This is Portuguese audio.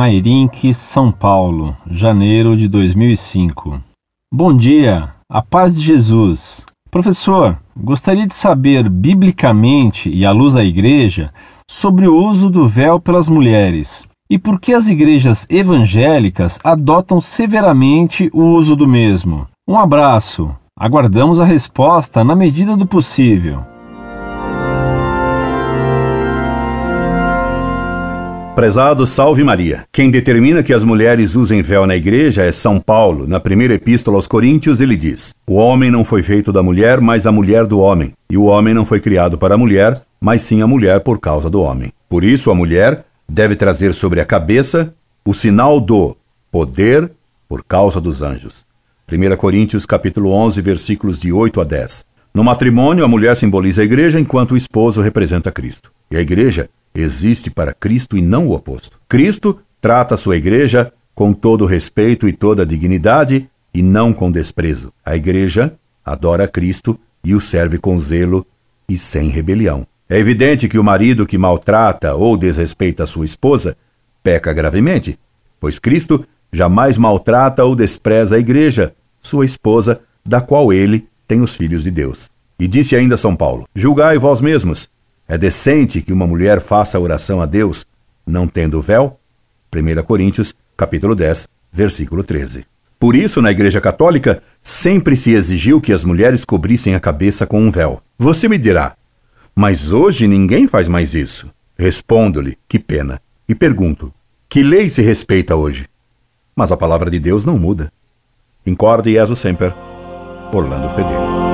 Mairink, São Paulo, janeiro de 2005. Bom dia, a paz de Jesus. Professor, gostaria de saber biblicamente e à luz da igreja sobre o uso do véu pelas mulheres e por que as igrejas evangélicas adotam severamente o uso do mesmo. Um abraço. Aguardamos a resposta na medida do possível. Prezado Salve Maria. Quem determina que as mulheres usem véu na igreja é São Paulo. Na primeira epístola aos Coríntios, ele diz: O homem não foi feito da mulher, mas a mulher do homem. E o homem não foi criado para a mulher, mas sim a mulher por causa do homem. Por isso, a mulher deve trazer sobre a cabeça o sinal do poder por causa dos anjos. 1 Coríntios capítulo 11, versículos de 8 a 10. No matrimônio, a mulher simboliza a igreja enquanto o esposo representa Cristo. E a igreja existe para Cristo e não o oposto. Cristo trata a sua igreja com todo respeito e toda dignidade e não com desprezo. A igreja adora Cristo e o serve com zelo e sem rebelião. É evidente que o marido que maltrata ou desrespeita a sua esposa peca gravemente, pois Cristo jamais maltrata ou despreza a igreja, sua esposa, da qual ele tem os filhos de Deus. E disse ainda São Paulo: Julgai vós mesmos é decente que uma mulher faça oração a Deus não tendo véu? 1 Coríntios, capítulo 10, versículo 13. Por isso, na Igreja Católica, sempre se exigiu que as mulheres cobrissem a cabeça com um véu. Você me dirá, mas hoje ninguém faz mais isso. Respondo-lhe, que pena. E pergunto, que lei se respeita hoje? Mas a palavra de Deus não muda. Incorde Jesus Semper, Orlando Fedeli.